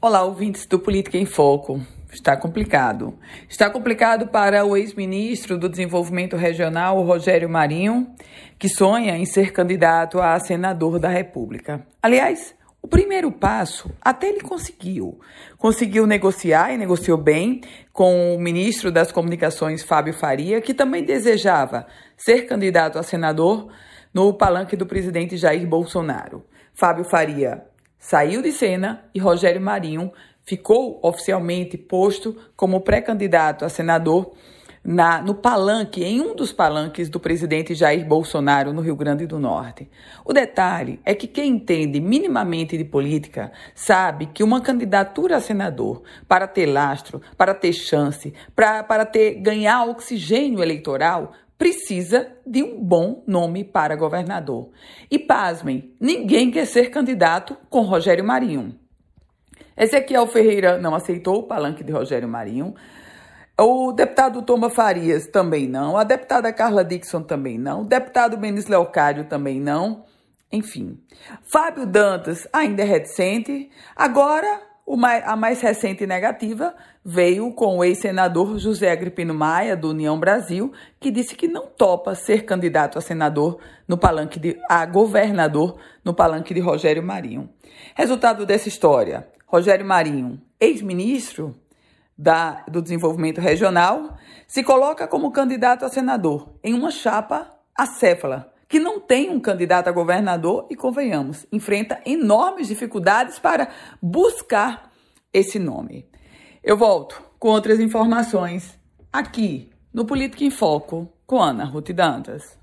Olá, ouvintes do Política em Foco. Está complicado. Está complicado para o ex-ministro do Desenvolvimento Regional, Rogério Marinho, que sonha em ser candidato a senador da República. Aliás, o primeiro passo até ele conseguiu. Conseguiu negociar e negociou bem com o ministro das Comunicações, Fábio Faria, que também desejava ser candidato a senador no palanque do presidente Jair Bolsonaro. Fábio Faria saiu de cena e Rogério Marinho ficou oficialmente posto como pré-candidato a senador na, no palanque, em um dos palanques do presidente Jair Bolsonaro no Rio Grande do Norte. O detalhe é que quem entende minimamente de política sabe que uma candidatura a senador, para ter lastro, para ter chance, para, ter ganhar oxigênio eleitoral, precisa de um bom nome para governador. E pasmem, ninguém quer ser candidato com Rogério Marinho. Ezequiel Ferreira não aceitou o palanque de Rogério Marinho. O deputado Toma Farias também não. A deputada Carla Dixon também não. O deputado Benício Leocádio também não. Enfim. Fábio Dantas ainda é reticente. Agora, mais, a mais recente negativa veio com o ex-senador José Agripino Maia, do União Brasil, que disse que não topa ser candidato a senador no palanque de a governador no palanque de Rogério Marinho. Resultado dessa história: Rogério Marinho, ex-ministro do Desenvolvimento Regional, se coloca como candidato a senador em uma chapa acéfala, tem um candidato a governador e, convenhamos, enfrenta enormes dificuldades para buscar esse nome. Eu volto com outras informações aqui no Política em Foco com Ana Ruth Dantas.